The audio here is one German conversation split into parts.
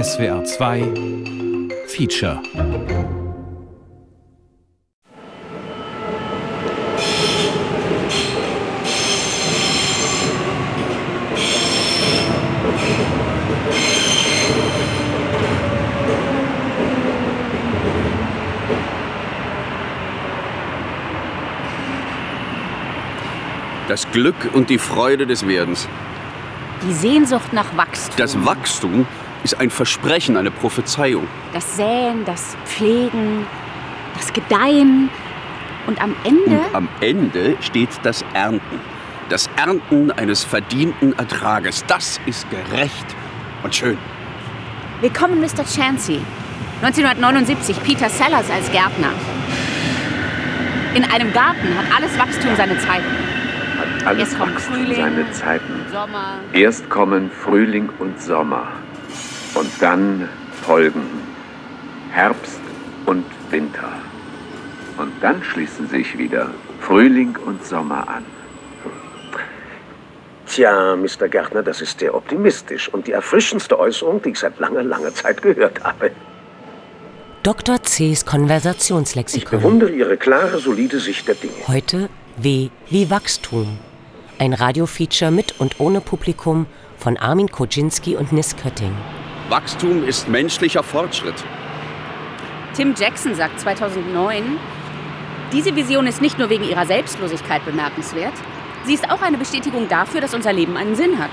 SWR 2 Feature Das Glück und die Freude des Werdens. Die Sehnsucht nach Wachstum. Das Wachstum ist ein Versprechen, eine Prophezeiung. Das Säen, das Pflegen, das Gedeihen. Und am Ende. Und am Ende steht das Ernten. Das Ernten eines verdienten Ertrages. Das ist gerecht und schön. Willkommen, Mr. Chansey. 1979, Peter Sellers als Gärtner. In einem Garten hat alles Wachstum seine Zeiten. Hat alles kommt Wachstum Frühling, seine Zeiten. Sommer. Erst kommen Frühling und Sommer. Und dann folgen Herbst und Winter. Und dann schließen sich wieder Frühling und Sommer an. Tja, Mr. Gärtner, das ist sehr optimistisch und die erfrischendste Äußerung, die ich seit langer, langer Zeit gehört habe. Dr. C's Ich Konversationslexikon. bewundere Ihre klare, solide Sicht der Dinge. Heute W wie Wachstum. Ein Radiofeature mit und ohne Publikum von Armin Koczynski und Nis Kötting. Wachstum ist menschlicher Fortschritt. Tim Jackson sagt 2009, diese Vision ist nicht nur wegen ihrer Selbstlosigkeit bemerkenswert, sie ist auch eine Bestätigung dafür, dass unser Leben einen Sinn hat.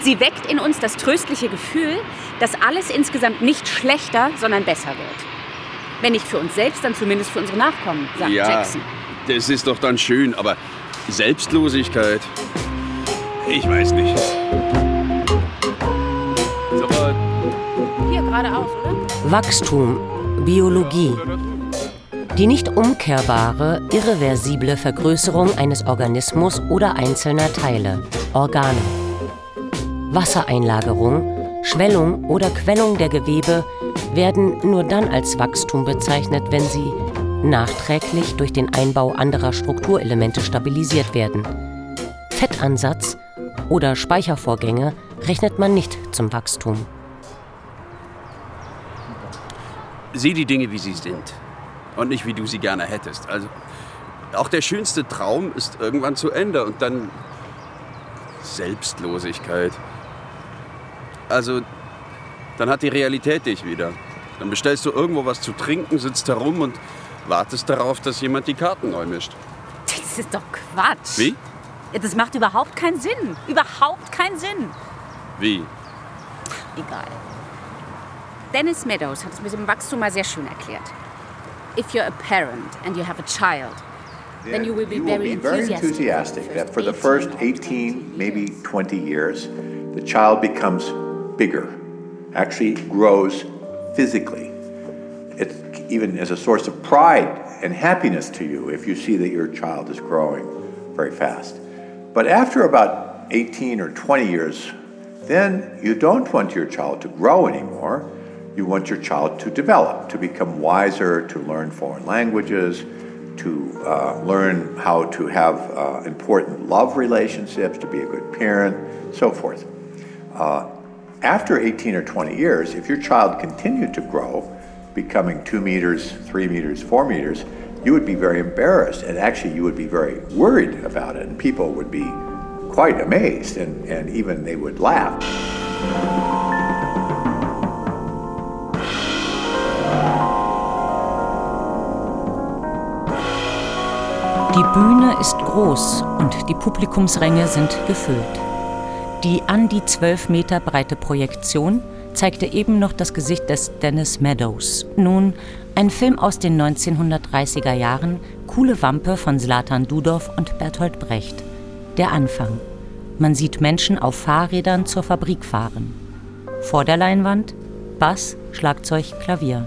Sie weckt in uns das tröstliche Gefühl, dass alles insgesamt nicht schlechter, sondern besser wird. Wenn nicht für uns selbst, dann zumindest für unsere Nachkommen, sagt ja, Jackson. das ist doch dann schön, aber Selbstlosigkeit. Ich weiß nicht. Geradeaus, oder? Wachstum, Biologie. Die nicht umkehrbare, irreversible Vergrößerung eines Organismus oder einzelner Teile, Organe. Wassereinlagerung, Schwellung oder Quellung der Gewebe werden nur dann als Wachstum bezeichnet, wenn sie nachträglich durch den Einbau anderer Strukturelemente stabilisiert werden. Fettansatz oder Speichervorgänge rechnet man nicht zum Wachstum. Sieh die Dinge, wie sie sind. Und nicht, wie du sie gerne hättest. Also, auch der schönste Traum ist irgendwann zu Ende und dann Selbstlosigkeit. Also, dann hat die Realität dich wieder. Dann bestellst du irgendwo was zu trinken, sitzt herum und wartest darauf, dass jemand die Karten neu mischt. Das ist doch Quatsch. Wie? Ja, Das macht überhaupt keinen Sinn. Überhaupt keinen Sinn. Wie? Egal. Dennis Meadows hat es mit dem Wachstum mal sehr schön erklärt. If you're a parent and you have a child, then you will be you very be very enthusiastic enthusiastic that for the first 18, maybe 20 years, the child becomes bigger, actually grows physically. It's even as a source of pride and happiness to you if you see that your child is growing very fast. But after about 18 or 20 years, then you don't want your child to grow anymore. You want your child to develop, to become wiser, to learn foreign languages, to uh, learn how to have uh, important love relationships, to be a good parent, so forth. Uh, after 18 or 20 years, if your child continued to grow, becoming two meters, three meters, four meters, you would be very embarrassed and actually you would be very worried about it and people would be quite amazed and, and even they would laugh. Bühne ist groß und die Publikumsränge sind gefüllt. Die an die 12 Meter breite Projektion zeigte eben noch das Gesicht des Dennis Meadows. Nun, ein Film aus den 1930er Jahren, Coole Wampe von Zlatan Dudow und Bertolt Brecht. Der Anfang. Man sieht Menschen auf Fahrrädern zur Fabrik fahren. Vor der Leinwand Bass, Schlagzeug, Klavier.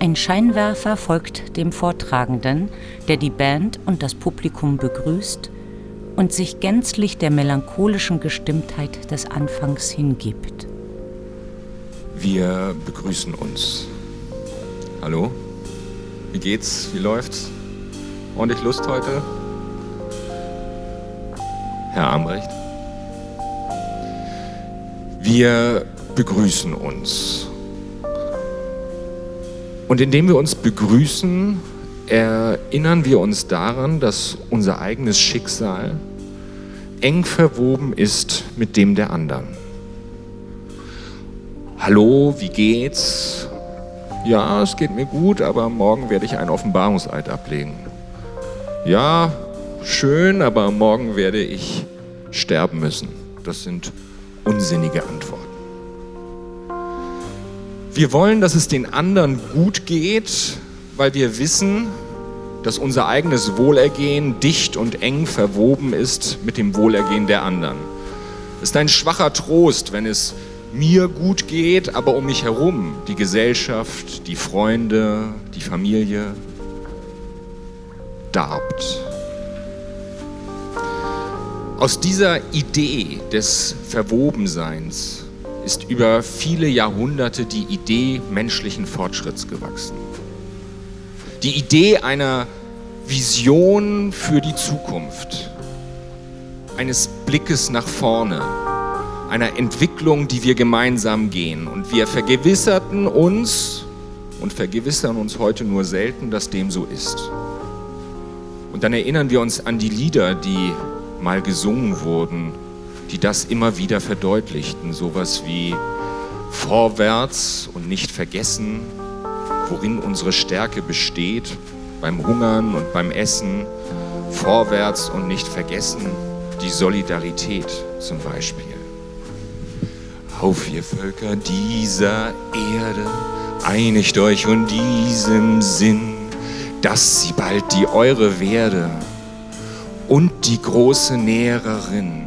Ein Scheinwerfer folgt dem Vortragenden, der die Band und das Publikum begrüßt und sich gänzlich der melancholischen Gestimmtheit des Anfangs hingibt. Wir begrüßen uns. Hallo? Wie geht's? Wie läuft's? Ordentlich Lust heute? Herr Armbrecht? Wir begrüßen uns. Und indem wir uns begrüßen, erinnern wir uns daran, dass unser eigenes Schicksal eng verwoben ist mit dem der anderen. Hallo, wie geht's? Ja, es geht mir gut, aber morgen werde ich einen Offenbarungseid ablegen. Ja, schön, aber morgen werde ich sterben müssen. Das sind unsinnige Antworten. Wir wollen, dass es den anderen gut geht, weil wir wissen, dass unser eigenes Wohlergehen dicht und eng verwoben ist mit dem Wohlergehen der anderen. Es ist ein schwacher Trost, wenn es mir gut geht, aber um mich herum die Gesellschaft, die Freunde, die Familie darbt. Aus dieser Idee des Verwobenseins ist über viele Jahrhunderte die Idee menschlichen Fortschritts gewachsen. Die Idee einer Vision für die Zukunft, eines Blickes nach vorne, einer Entwicklung, die wir gemeinsam gehen. Und wir vergewisserten uns und vergewissern uns heute nur selten, dass dem so ist. Und dann erinnern wir uns an die Lieder, die mal gesungen wurden, die das immer wieder verdeutlichten. Sowas wie vorwärts und nicht vergessen, worin unsere Stärke besteht, beim Hungern und beim Essen, vorwärts und nicht vergessen, die Solidarität zum Beispiel. Auf ihr Völker dieser Erde, einigt euch und diesem Sinn, dass sie bald die eure werde und die große Näherin.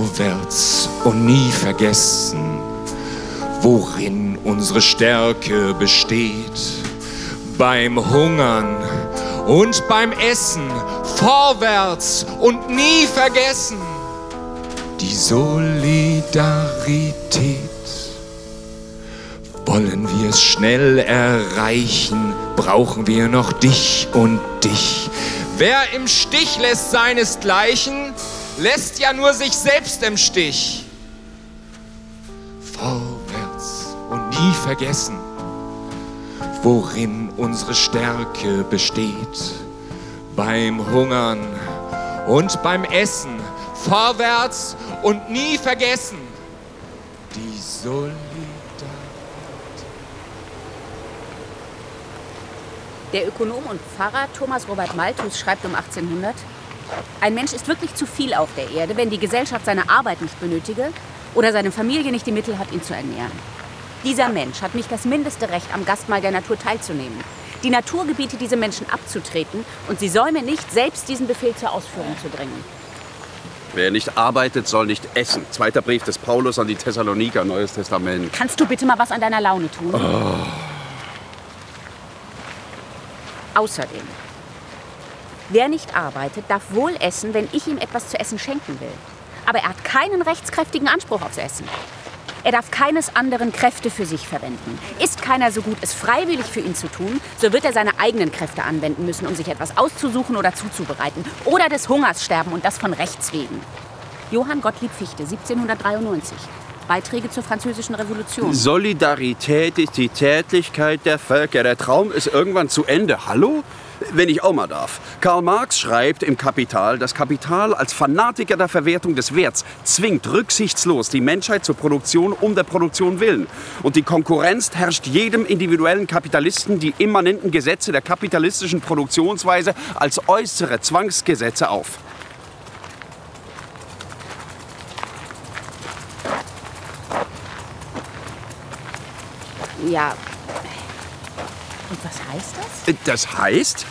Vorwärts und nie vergessen, worin unsere Stärke besteht. Beim Hungern und beim Essen, vorwärts und nie vergessen, die Solidarität. Wollen wir es schnell erreichen, brauchen wir noch dich und dich. Wer im Stich lässt seinesgleichen, lässt ja nur sich selbst im Stich. Vorwärts und nie vergessen, worin unsere Stärke besteht. Beim Hungern und beim Essen, vorwärts und nie vergessen, die Solidarität. Der Ökonom und Pfarrer Thomas Robert Malthus schreibt um 1800, ein Mensch ist wirklich zu viel auf der Erde, wenn die Gesellschaft seine Arbeit nicht benötige oder seine Familie nicht die Mittel hat, ihn zu ernähren. Dieser Mensch hat nicht das mindeste Recht, am Gastmahl der Natur teilzunehmen. Die Natur gebietet diese Menschen abzutreten und sie säume nicht, selbst diesen Befehl zur Ausführung zu bringen. Wer nicht arbeitet, soll nicht essen. Zweiter Brief des Paulus an die Thessaloniker, Neues Testament. Kannst du bitte mal was an deiner Laune tun? Oh. Außerdem, wer nicht arbeitet, darf wohl essen, wenn ich ihm etwas zu essen schenken will. Aber er hat keinen rechtskräftigen Anspruch aufs Essen. Er darf keines anderen Kräfte für sich verwenden. Ist keiner so gut, es freiwillig für ihn zu tun, so wird er seine eigenen Kräfte anwenden müssen, um sich etwas auszusuchen oder zuzubereiten. Oder des Hungers sterben und das von Rechts wegen. Johann Gottlieb Fichte, 1793. Beiträge zur Französischen Revolution. Solidarität ist die Tätigkeit der Völker. Der Traum ist irgendwann zu Ende. Hallo? Wenn ich auch mal darf. Karl Marx schreibt im Kapital, das Kapital als Fanatiker der Verwertung des Werts zwingt rücksichtslos die Menschheit zur Produktion um der Produktion willen. Und die Konkurrenz herrscht jedem individuellen Kapitalisten die immanenten Gesetze der kapitalistischen Produktionsweise als äußere Zwangsgesetze auf. Ja. Und was heißt das? Das heißt,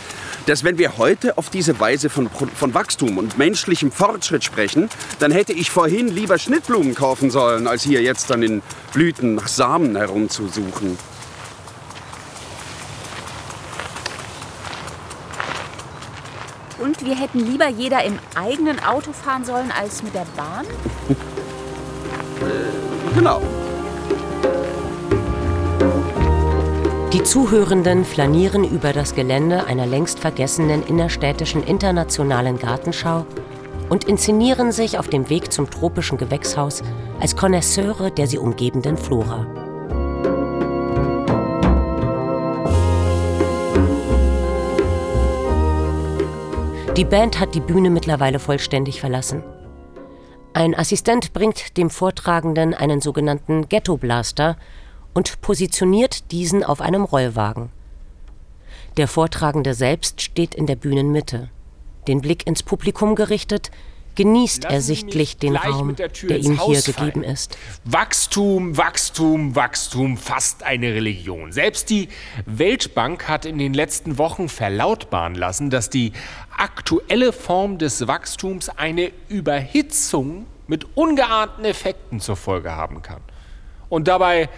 dass wenn wir heute auf diese Weise von, von Wachstum und menschlichem Fortschritt sprechen, dann hätte ich vorhin lieber Schnittblumen kaufen sollen, als hier jetzt dann in Blüten nach Samen herumzusuchen. Und wir hätten lieber jeder im eigenen Auto fahren sollen als mit der Bahn? Genau. Die Zuhörenden flanieren über das Gelände einer längst vergessenen innerstädtischen internationalen Gartenschau und inszenieren sich auf dem Weg zum tropischen Gewächshaus als Konnoisseure der sie umgebenden Flora. Die Band hat die Bühne mittlerweile vollständig verlassen. Ein Assistent bringt dem Vortragenden einen sogenannten Ghetto Blaster und positioniert diesen auf einem Rollwagen. Der Vortragende selbst steht in der Bühnenmitte. Den Blick ins Publikum gerichtet, genießt er sichtlich den Raum, der, der ihm hier gegeben ist. Wachstum, Wachstum, Wachstum, fast eine Religion. Selbst die Weltbank hat in den letzten Wochen verlautbaren lassen, dass die aktuelle Form des Wachstums eine Überhitzung mit ungeahnten Effekten zur Folge haben kann. Und dabei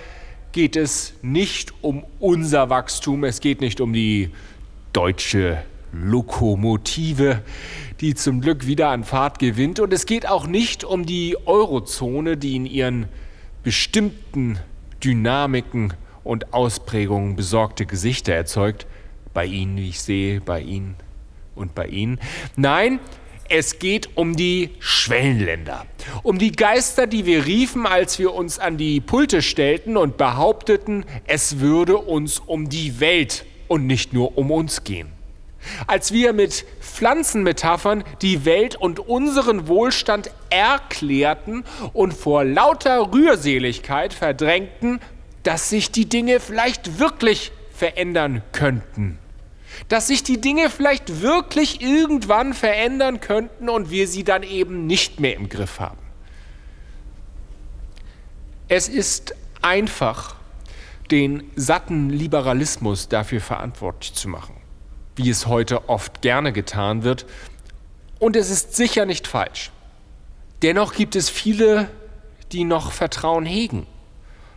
geht es nicht um unser Wachstum, es geht nicht um die deutsche Lokomotive, die zum Glück wieder an Fahrt gewinnt. Und es geht auch nicht um die Eurozone, die in ihren bestimmten Dynamiken und Ausprägungen besorgte Gesichter erzeugt. Bei Ihnen, wie ich sehe, bei Ihnen und bei Ihnen. Nein, es geht um die Schwellenländer, um die Geister, die wir riefen, als wir uns an die Pulte stellten und behaupteten, es würde uns um die Welt und nicht nur um uns gehen. Als wir mit Pflanzenmetaphern die Welt und unseren Wohlstand erklärten und vor lauter Rührseligkeit verdrängten, dass sich die Dinge vielleicht wirklich verändern könnten. Dass sich die Dinge vielleicht wirklich irgendwann verändern könnten und wir sie dann eben nicht mehr im Griff haben. Es ist einfach, den satten Liberalismus dafür verantwortlich zu machen wie es heute oft gerne getan wird. Und es ist sicher nicht falsch. Dennoch gibt es viele, die noch Vertrauen hegen.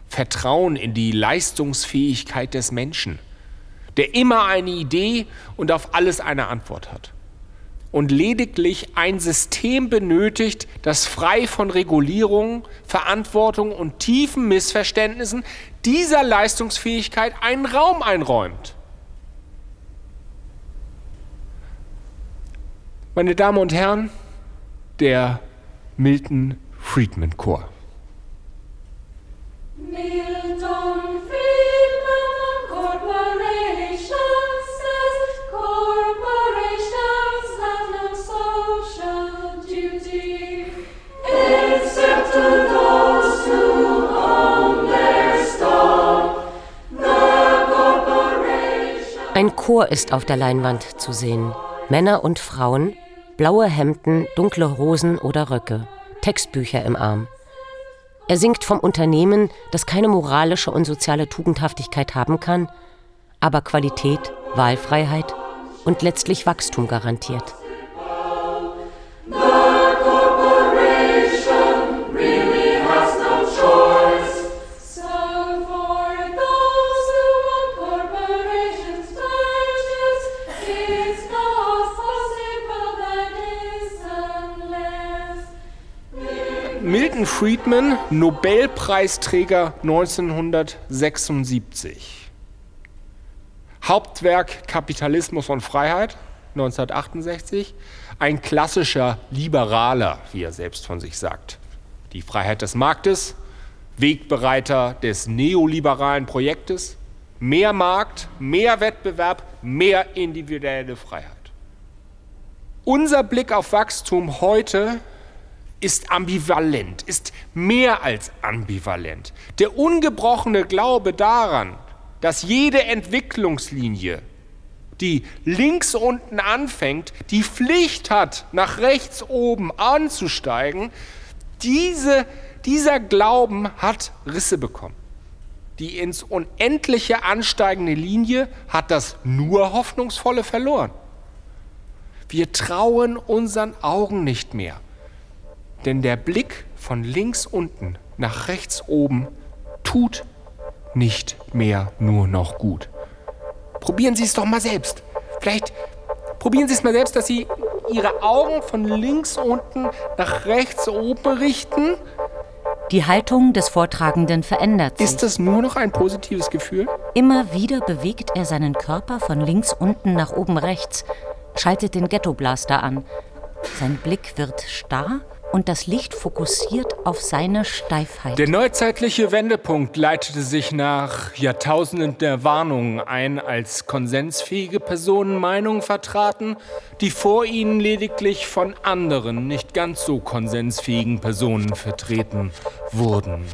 Vertrauen in die Leistungsfähigkeit des Menschen, der immer eine Idee und auf alles eine Antwort hat. Und lediglich ein System benötigt, das frei von Regulierung, Verantwortung und tiefen Missverständnissen dieser Leistungsfähigkeit einen Raum einräumt. Meine Damen und Herren, der Milton Friedman Chor. Milton Ein Chor ist auf der Leinwand zu sehen. Männer und Frauen, blaue Hemden, dunkle Hosen oder Röcke, Textbücher im Arm. Er singt vom Unternehmen, das keine moralische und soziale Tugendhaftigkeit haben kann, aber Qualität, Wahlfreiheit und letztlich Wachstum garantiert. Friedman, Nobelpreisträger 1976. Hauptwerk Kapitalismus und Freiheit 1968. Ein klassischer Liberaler, wie er selbst von sich sagt. Die Freiheit des Marktes, Wegbereiter des neoliberalen Projektes, mehr Markt, mehr Wettbewerb, mehr individuelle Freiheit. Unser Blick auf Wachstum heute ist ambivalent, ist mehr als ambivalent. Der ungebrochene Glaube daran, dass jede Entwicklungslinie, die links unten anfängt, die Pflicht hat, nach rechts oben anzusteigen, diese, dieser Glauben hat Risse bekommen. Die ins Unendliche ansteigende Linie hat das nur Hoffnungsvolle verloren. Wir trauen unseren Augen nicht mehr. Denn der Blick von links unten nach rechts oben tut nicht mehr nur noch gut. Probieren Sie es doch mal selbst. Vielleicht probieren Sie es mal selbst, dass Sie Ihre Augen von links unten nach rechts oben richten. Die Haltung des Vortragenden verändert sich. Ist das nur noch ein positives Gefühl? Immer wieder bewegt er seinen Körper von links unten nach oben rechts, schaltet den Ghetto Blaster an Sein Blick wird starr und das Licht fokussiert auf seine Steifheit. Der neuzeitliche Wendepunkt leitete sich nach Jahrtausenden der Warnungen ein, als konsensfähige Personen Meinungen vertraten, die vor ihnen lediglich von anderen, nicht ganz so konsensfähigen Personen vertreten wurden.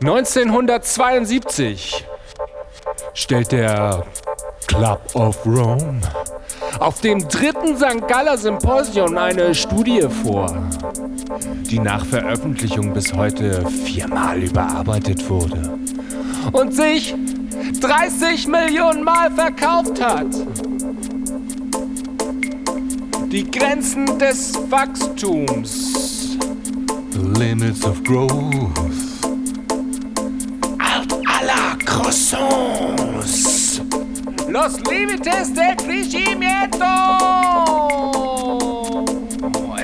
1972 stellt der Club of Rome auf dem dritten St. Galler Symposium eine Studie vor, die nach Veröffentlichung bis heute viermal überarbeitet wurde und sich 30 Millionen Mal verkauft hat. Die Grenzen des Wachstums. The limits of growth. Alt aller croissants. Los límites del crecimiento.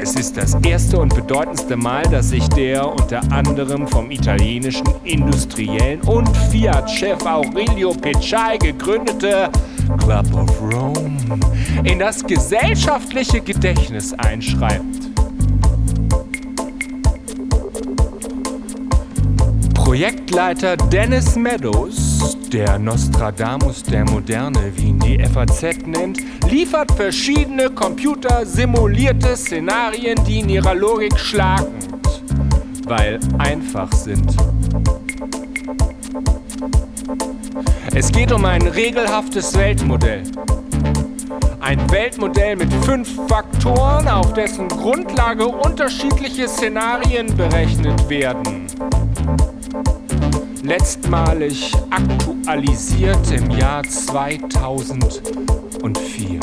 Es ist das erste und bedeutendste Mal, dass sich der unter anderem vom italienischen Industriellen und Fiat-Chef Aurelio Pecciai gegründete Club of Rome in das gesellschaftliche Gedächtnis einschreibt. Projektleiter Dennis Meadows, der Nostradamus der Moderne, wie ihn die FAZ nennt, liefert verschiedene computersimulierte Szenarien, die in ihrer Logik schlagend, weil einfach sind. Es geht um ein regelhaftes Weltmodell. Ein Weltmodell mit fünf Faktoren, auf dessen Grundlage unterschiedliche Szenarien berechnet werden. Letztmalig aktualisiert im Jahr 2004.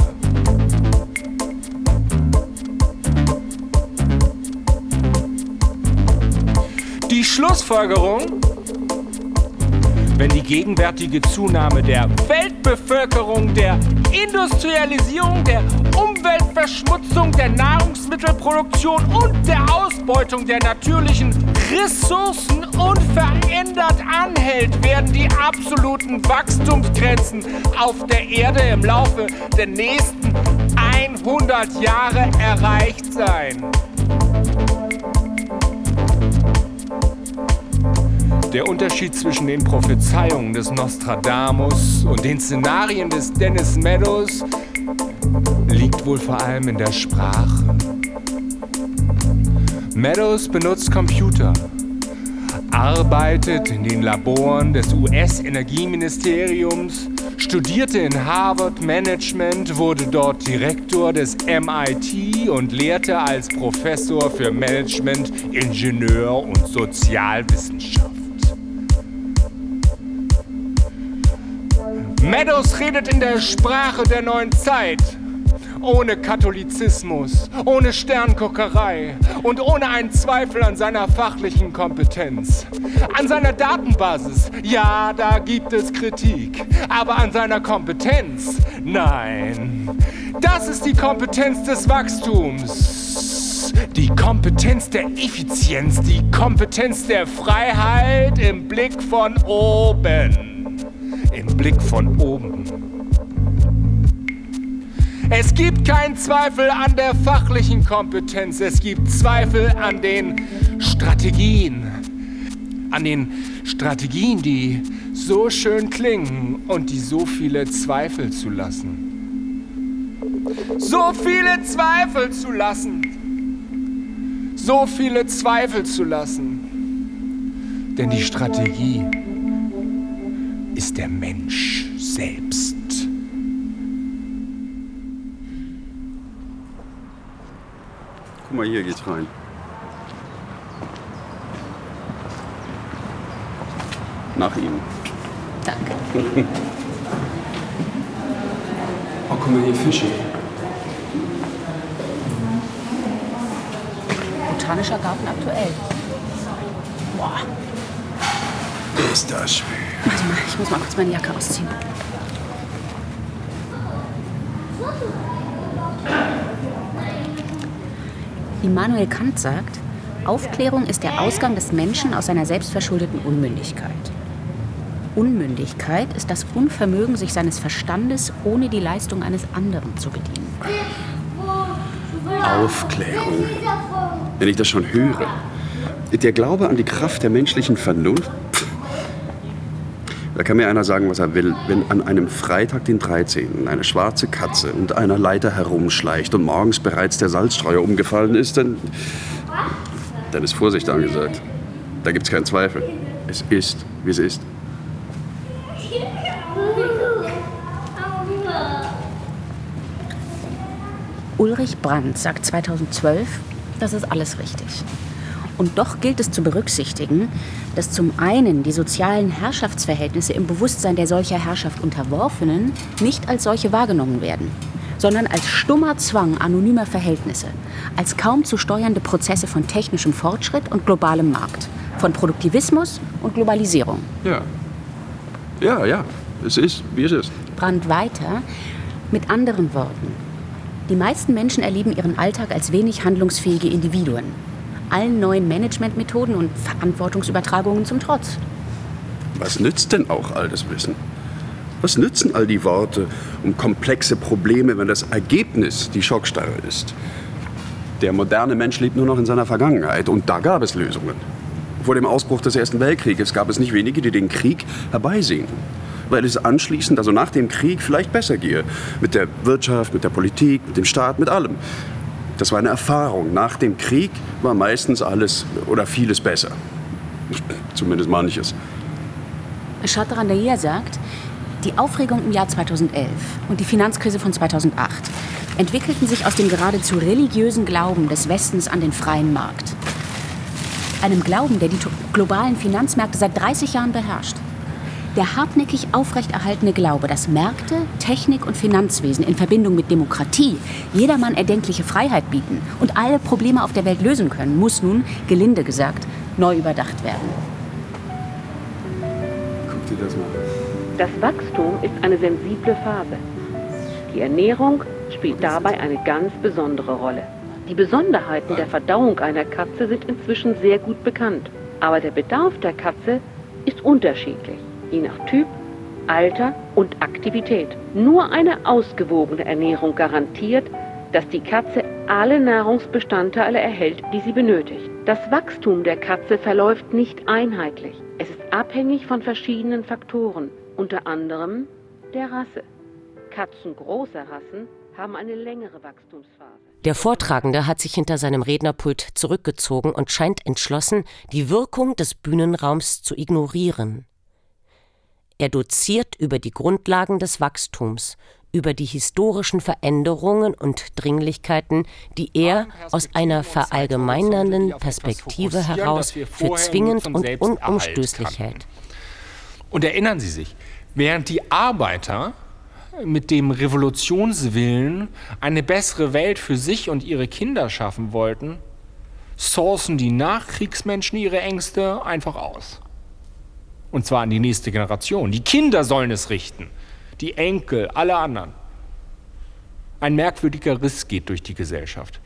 Die Schlussfolgerung wenn die gegenwärtige Zunahme der Weltbevölkerung, der Industrialisierung, der Umweltverschmutzung, der Nahrungsmittelproduktion und der Ausbeutung der natürlichen Ressourcen unverändert anhält, werden die absoluten Wachstumsgrenzen auf der Erde im Laufe der nächsten 100 Jahre erreicht sein. Der Unterschied zwischen den Prophezeiungen des Nostradamus und den Szenarien des Dennis Meadows liegt wohl vor allem in der Sprache. Meadows benutzt Computer, arbeitet in den Laboren des US-Energieministeriums, studierte in Harvard Management, wurde dort Direktor des MIT und lehrte als Professor für Management, Ingenieur und Sozialwissenschaft. Meadows redet in der Sprache der neuen Zeit. Ohne Katholizismus, ohne Sternguckerei und ohne einen Zweifel an seiner fachlichen Kompetenz. An seiner Datenbasis, ja, da gibt es Kritik. Aber an seiner Kompetenz, nein. Das ist die Kompetenz des Wachstums. Die Kompetenz der Effizienz, die Kompetenz der Freiheit im Blick von oben im Blick von oben. Es gibt keinen Zweifel an der fachlichen Kompetenz, es gibt Zweifel an den Strategien, an den Strategien, die so schön klingen und die so viele Zweifel zu lassen. So viele Zweifel zu lassen. So viele Zweifel zu lassen. Denn die Strategie ist der Mensch selbst. Guck mal, hier geht's rein. Nach ihm. Danke. oh, guck mal hier, Fische. Botanischer Garten aktuell. Boah. Ist das schwer. Warte mal, ich muss mal kurz meine Jacke ausziehen. Immanuel Kant sagt, Aufklärung ist der Ausgang des Menschen aus seiner selbstverschuldeten Unmündigkeit. Unmündigkeit ist das Unvermögen, sich seines Verstandes ohne die Leistung eines anderen zu bedienen. Aufklärung. Wenn ich das schon höre. Der Glaube an die Kraft der menschlichen Vernunft. Da kann mir einer sagen, was er will. Wenn an einem Freitag, den 13., eine schwarze Katze unter einer Leiter herumschleicht und morgens bereits der Salzstreuer umgefallen ist, dann, dann ist Vorsicht angesagt. Da gibt es keinen Zweifel. Es ist, wie es ist. Ulrich Brandt sagt 2012, das ist alles richtig. Und doch gilt es zu berücksichtigen, dass zum einen die sozialen Herrschaftsverhältnisse im Bewusstsein der solcher Herrschaft Unterworfenen nicht als solche wahrgenommen werden, sondern als stummer Zwang anonymer Verhältnisse, als kaum zu steuernde Prozesse von technischem Fortschritt und globalem Markt, von Produktivismus und Globalisierung. Ja. Ja, ja. Es ist, wie es ist. Brandt weiter mit anderen Worten. Die meisten Menschen erleben ihren Alltag als wenig handlungsfähige Individuen. Allen neuen Managementmethoden und Verantwortungsübertragungen zum Trotz. Was nützt denn auch all das Wissen? Was nützen all die Worte um komplexe Probleme, wenn das Ergebnis die Schockstarre ist? Der moderne Mensch lebt nur noch in seiner Vergangenheit und da gab es Lösungen. Vor dem Ausbruch des Ersten Weltkrieges gab es nicht wenige, die den Krieg herbeisehen weil es anschließend, also nach dem Krieg, vielleicht besser gehe. Mit der Wirtschaft, mit der Politik, mit dem Staat, mit allem. Das war eine Erfahrung. Nach dem Krieg war meistens alles oder vieles besser. Zumindest manches. Chatran Dahiya sagt, die Aufregung im Jahr 2011 und die Finanzkrise von 2008 entwickelten sich aus dem geradezu religiösen Glauben des Westens an den freien Markt. Einem Glauben, der die globalen Finanzmärkte seit 30 Jahren beherrscht. Der hartnäckig aufrechterhaltene Glaube, dass Märkte, Technik und Finanzwesen in Verbindung mit Demokratie jedermann erdenkliche Freiheit bieten und alle Probleme auf der Welt lösen können, muss nun, gelinde gesagt, neu überdacht werden. Guck dir das mal an. Das Wachstum ist eine sensible Phase. Die Ernährung spielt dabei eine ganz besondere Rolle. Die Besonderheiten der Verdauung einer Katze sind inzwischen sehr gut bekannt. Aber der Bedarf der Katze ist unterschiedlich je nach Typ, Alter und Aktivität. Nur eine ausgewogene Ernährung garantiert, dass die Katze alle Nahrungsbestandteile erhält, die sie benötigt. Das Wachstum der Katze verläuft nicht einheitlich. Es ist abhängig von verschiedenen Faktoren, unter anderem der Rasse. Katzen großer Rassen haben eine längere Wachstumsphase. Der Vortragende hat sich hinter seinem Rednerpult zurückgezogen und scheint entschlossen, die Wirkung des Bühnenraums zu ignorieren. Er doziert über die Grundlagen des Wachstums, über die historischen Veränderungen und Dringlichkeiten, die er aus einer verallgemeinernden Perspektive heraus für zwingend und unumstößlich hält. Und erinnern Sie sich, während die Arbeiter mit dem Revolutionswillen eine bessere Welt für sich und ihre Kinder schaffen wollten, sourcen die Nachkriegsmenschen ihre Ängste einfach aus. Und zwar an die nächste Generation. Die Kinder sollen es richten. Die Enkel, alle anderen. Ein merkwürdiger Riss geht durch die Gesellschaft.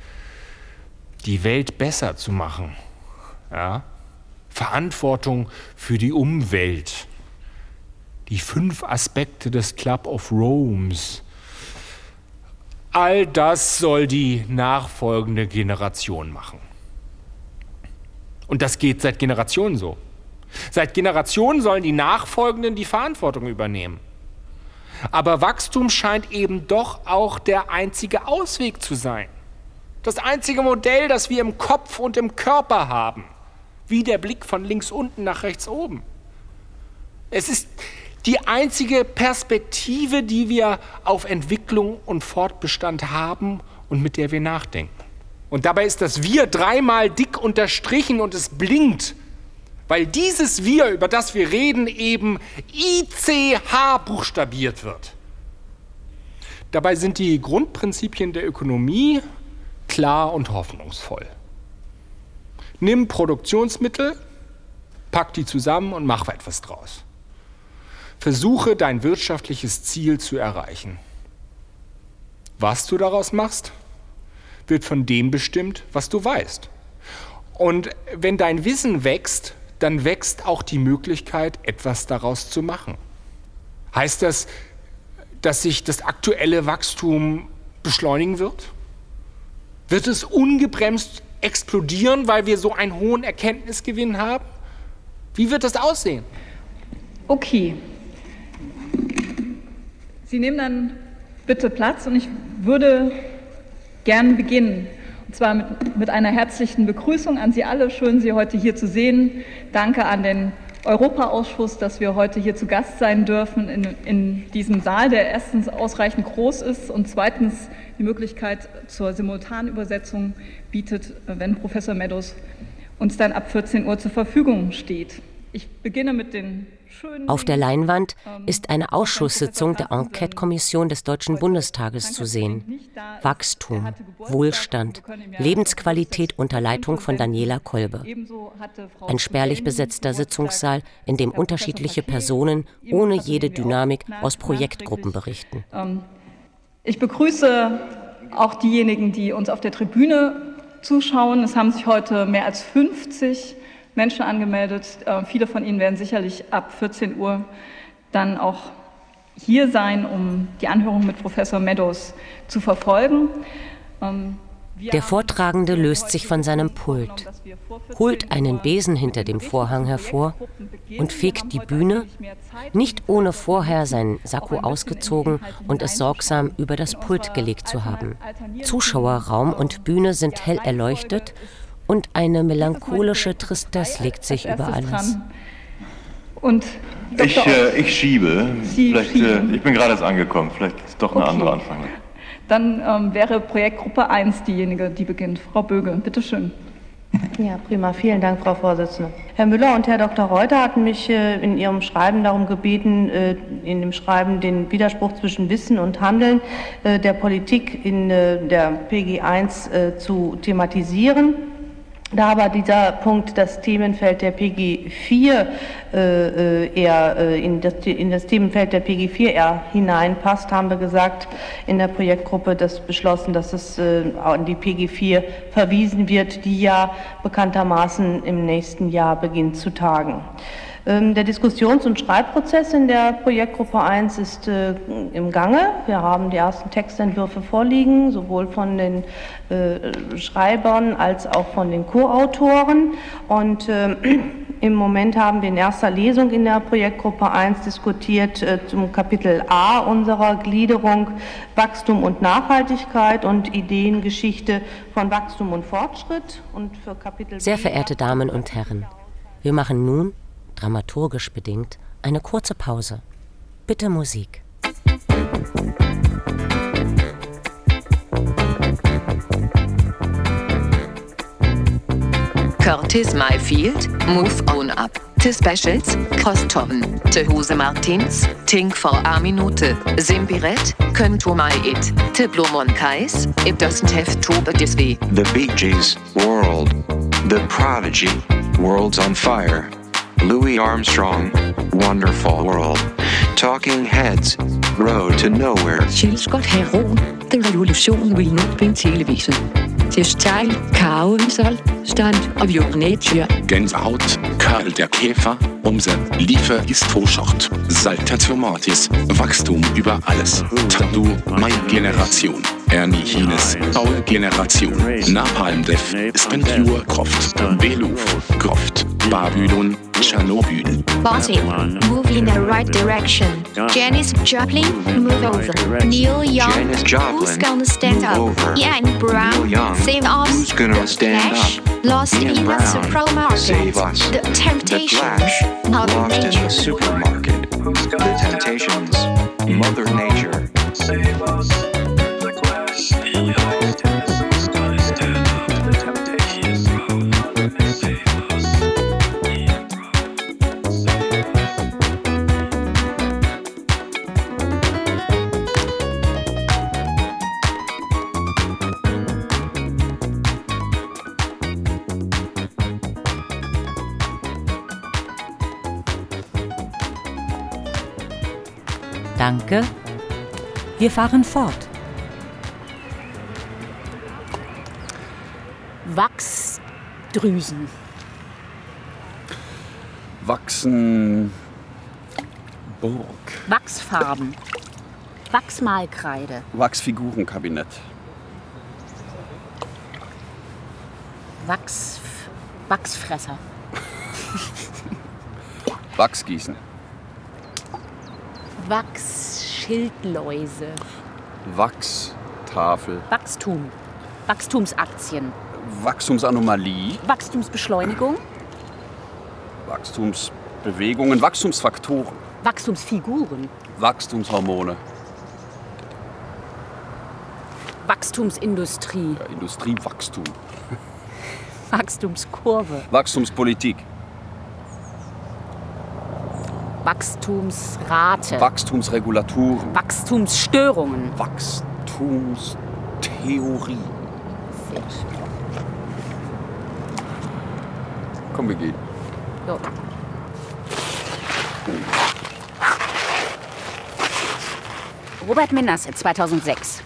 Die Welt besser zu machen. Ja? Verantwortung für die Umwelt. Die fünf Aspekte des Club of Rome's. All das soll die nachfolgende Generation machen. Und das geht seit Generationen so. Seit Generationen sollen die Nachfolgenden die Verantwortung übernehmen. Aber Wachstum scheint eben doch auch der einzige Ausweg zu sein. Das einzige Modell, das wir im Kopf und im Körper haben. Wie der Blick von links unten nach rechts oben. Es ist die einzige Perspektive, die wir auf Entwicklung und Fortbestand haben und mit der wir nachdenken. Und dabei ist das Wir dreimal dick unterstrichen und es blinkt weil dieses Wir, über das wir reden, eben ICH buchstabiert wird. Dabei sind die Grundprinzipien der Ökonomie klar und hoffnungsvoll. Nimm Produktionsmittel, pack die zusammen und mach etwas draus. Versuche dein wirtschaftliches Ziel zu erreichen. Was du daraus machst, wird von dem bestimmt, was du weißt. Und wenn dein Wissen wächst, dann wächst auch die Möglichkeit, etwas daraus zu machen. Heißt das, dass sich das aktuelle Wachstum beschleunigen wird? Wird es ungebremst explodieren, weil wir so einen hohen Erkenntnisgewinn haben? Wie wird das aussehen? Okay. Sie nehmen dann bitte Platz und ich würde gern beginnen. Und zwar mit, mit einer herzlichen Begrüßung an Sie alle. Schön, Sie heute hier zu sehen. Danke an den Europaausschuss, dass wir heute hier zu Gast sein dürfen in, in diesem Saal, der erstens ausreichend groß ist und zweitens die Möglichkeit zur Simultanübersetzung bietet, wenn Professor Meadows uns dann ab 14 Uhr zur Verfügung steht. Ich beginne mit den auf der Leinwand ist eine Ausschusssitzung der Enquete-Kommission des Deutschen Bundestages zu sehen. Wachstum, Wohlstand, Lebensqualität unter Leitung von Daniela Kolbe. Ein spärlich besetzter Sitzungssaal, in dem unterschiedliche Personen ohne jede Dynamik aus Projektgruppen berichten. Ähm, ich begrüße auch diejenigen, die uns auf der Tribüne zuschauen. Es haben sich heute mehr als 50 Menschen angemeldet. Äh, viele von Ihnen werden sicherlich ab 14 Uhr dann auch hier sein, um die Anhörung mit Professor Meadows zu verfolgen. Ähm, der Vortragende löst sich von seinem Pult, holt einen Besen hinter dem Vorhang hervor und fegt die Bühne, nicht ohne vorher sein Sakko ausgezogen und es sorgsam über das Pult gelegt zu haben. Zuschauerraum und Bühne sind hell erleuchtet und eine melancholische Tristesse legt sich über alles. Und ich, äh, ich schiebe. Vielleicht, äh, ich bin gerade erst angekommen. Vielleicht ist doch eine okay. andere Anfang. Dann ähm, wäre Projektgruppe 1 diejenige, die beginnt. Frau Böge, bitteschön. Ja, prima. Vielen Dank, Frau Vorsitzende. Herr Müller und Herr Dr. Reuter hatten mich äh, in Ihrem Schreiben darum gebeten, äh, in dem Schreiben den Widerspruch zwischen Wissen und Handeln äh, der Politik in äh, der PG 1 äh, zu thematisieren. Da aber dieser Punkt das Themenfeld der PG 4 äh, äh, eher äh, in, das, in das Themenfeld der PG 4 eher hineinpasst, haben wir gesagt in der Projektgruppe das beschlossen, dass es äh, an die PG 4 verwiesen wird, die ja bekanntermaßen im nächsten Jahr beginnt zu tagen. Ähm, der Diskussions- und Schreibprozess in der Projektgruppe 1 ist äh, im Gange. Wir haben die ersten Textentwürfe vorliegen, sowohl von den äh, Schreibern als auch von den Co-Autoren. Und äh, im Moment haben wir in erster Lesung in der Projektgruppe 1 diskutiert zum Kapitel A unserer Gliederung Wachstum und Nachhaltigkeit und Ideengeschichte von Wachstum und Fortschritt. Und für Kapitel Sehr verehrte Damen und Herren, wir machen nun dramaturgisch bedingt, eine kurze Pause. Bitte Musik. Curtis Mayfield, Move On Up. The Specials, Crosstoven, The Hose Martins, Tink for a Minute, Simpiret, Könto My It, The Blomon Kais, It Doesn't Have to Be This Way. The Bee Gees, World, The Prodigy, World's on Fire. Louis Armstrong, Wonderful World, Talking Heads, Road to Nowhere. Selskot Heron, den revolution will not be television. Der Style, Chaosal, Stand of Your Nature. Gänsehaut, Karl der Käfer, Umse, Liefer ist Vorschort, Salter Tomatis, Wachstum über alles. Tattoo, meine Generation. Ernie Hines, Our Generation. Napalm Def, Spenpure Croft, Beluf, Croft, Babylon, Tschernobyl. Bossy, move in the right direction. Janice Joplin, move over. Neil Young, who's gonna stand up? Over. Ian Brown, Young, save us. Who's gonna stand Flash, up? Lost Ian in Brown, the supermarket. Save us. The Temptations, The Flash, Lost Nature. in the supermarket. The Temptations, Mother Nature. Save us. Danke. Wir fahren fort. Wachsdrüsen. Wachsen. Burg. Wachsfarben. Wachsmalkreide. Wachsfigurenkabinett. Wachs. Wachsfresser. Wachsgießen. Wachsschildläuse. Wachstafel. Wachstum. Wachstumsaktien. Wachstumsanomalie. Wachstumsbeschleunigung. Wachstumsbewegungen. Wachstumsfaktoren. Wachstumsfiguren. Wachstumshormone. Wachstumsindustrie. Ja, Industriewachstum. Wachstumskurve. Wachstumspolitik. Wachstumsrate. Wachstumsregulaturen. Wachstumsstörungen. Wachstumstheorie. Sehr schön. Komm, wir gehen. So. Robert Menasse, 2006.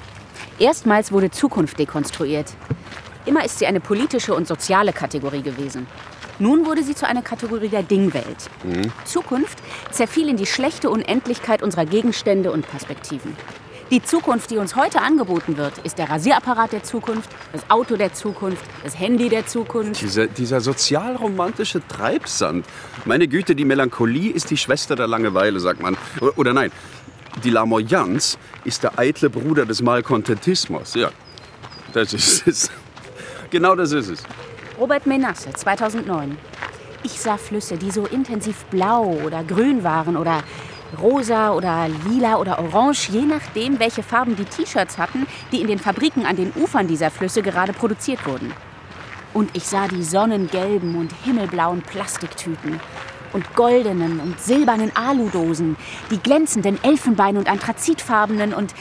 Erstmals wurde Zukunft dekonstruiert. Immer ist sie eine politische und soziale Kategorie gewesen. Nun wurde sie zu einer Kategorie der Dingwelt. Mhm. Zukunft zerfiel in die schlechte Unendlichkeit unserer Gegenstände und Perspektiven. Die Zukunft, die uns heute angeboten wird, ist der Rasierapparat der Zukunft, das Auto der Zukunft, das Handy der Zukunft. Dieser, dieser sozialromantische Treibsand. Meine Güte, die Melancholie ist die Schwester der Langeweile, sagt man. Oder, oder nein, die Lamoyanz ist der eitle Bruder des Malkontentismus. Ja, das ist es. Genau das ist es. Robert Menasse, 2009. Ich sah Flüsse, die so intensiv blau oder grün waren oder rosa oder lila oder orange, je nachdem, welche Farben die T-Shirts hatten, die in den Fabriken an den Ufern dieser Flüsse gerade produziert wurden. Und ich sah die sonnengelben und himmelblauen Plastiktüten und goldenen und silbernen Aludosen, die glänzenden Elfenbein- und Anthrazitfarbenen und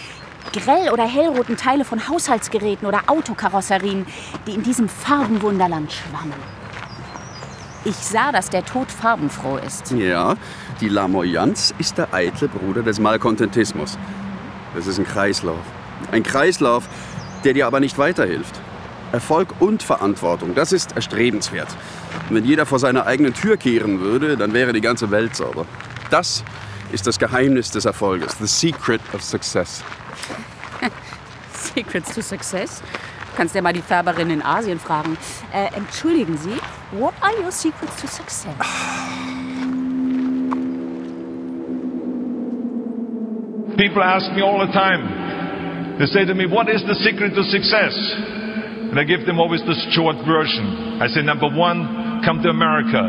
grell- oder hellroten Teile von Haushaltsgeräten oder Autokarosserien, die in diesem Farbenwunderland schwammen. Ich sah, dass der Tod farbenfroh ist. Ja, die Lamoyanz ist der eitle Bruder des Malkontentismus. Das ist ein Kreislauf. Ein Kreislauf, der dir aber nicht weiterhilft. Erfolg und Verantwortung, das ist erstrebenswert. Wenn jeder vor seiner eigenen Tür kehren würde, dann wäre die ganze Welt sauber. Das ist das Geheimnis des Erfolges. The secret of success. Secrets to Success? Du kannst ja mal die Färberin in Asien fragen. Äh, entschuldigen Sie, what are your secrets to success? People ask me all the time. They say to me, What is the secret to success? And I give them always the short version. I say, Number one, come to America.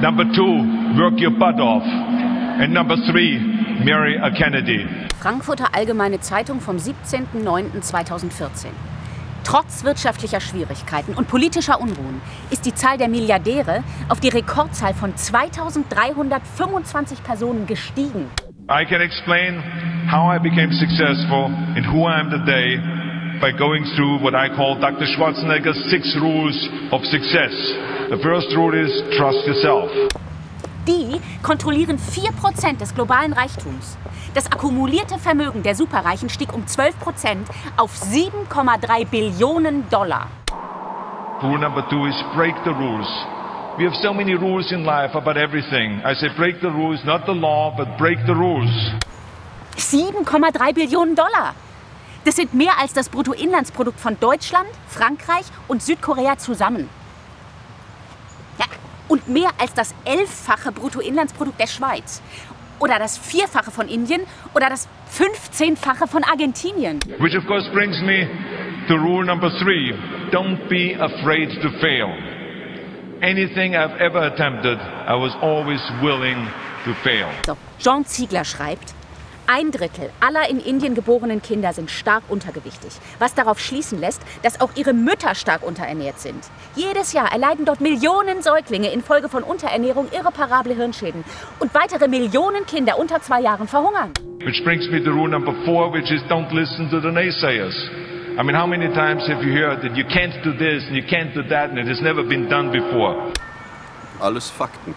Number two, work your butt off. And number three, marry a Kennedy. Frankfurter Allgemeine Zeitung vom 17.09.2014. Trotz wirtschaftlicher Schwierigkeiten und politischer Unruhen ist die Zahl der Milliardäre auf die Rekordzahl von 2325 Personen gestiegen. I can explain how I became successful and who I am today by going through what I call Dr. Schwarzenegger's six rules of success. The first rule is trust yourself. Die kontrollieren 4% des globalen Reichtums. Das akkumulierte Vermögen der Superreichen stieg um 12% auf 7,3 Billionen Dollar. Rule number two is break the rules. We have so many rules in life about everything. I say break the rules, not the law, but break the rules. 7,3 Billionen Dollar. Das sind mehr als das Bruttoinlandsprodukt von Deutschland, Frankreich und Südkorea zusammen. Und mehr als das elffache Bruttoinlandsprodukt der Schweiz. Oder das Vierfache von Indien oder das 15-fache von Argentinien. Which of course brings me to rule number three. Don't be afraid to fail. Anything I've ever attempted, I was always willing to fail. So, Jean Ziegler schreibt, ein Drittel aller in Indien geborenen Kinder sind stark untergewichtig, was darauf schließen lässt, dass auch ihre Mütter stark unterernährt sind. Jedes Jahr erleiden dort Millionen Säuglinge infolge von Unterernährung irreparable Hirnschäden und weitere Millionen Kinder unter zwei Jahren verhungern. Which brings me to rule number four, which is don't listen to the naysayers. I mean, how many times have you heard that you can't do this and you can't do that and it has never been done before? Alles Fakten.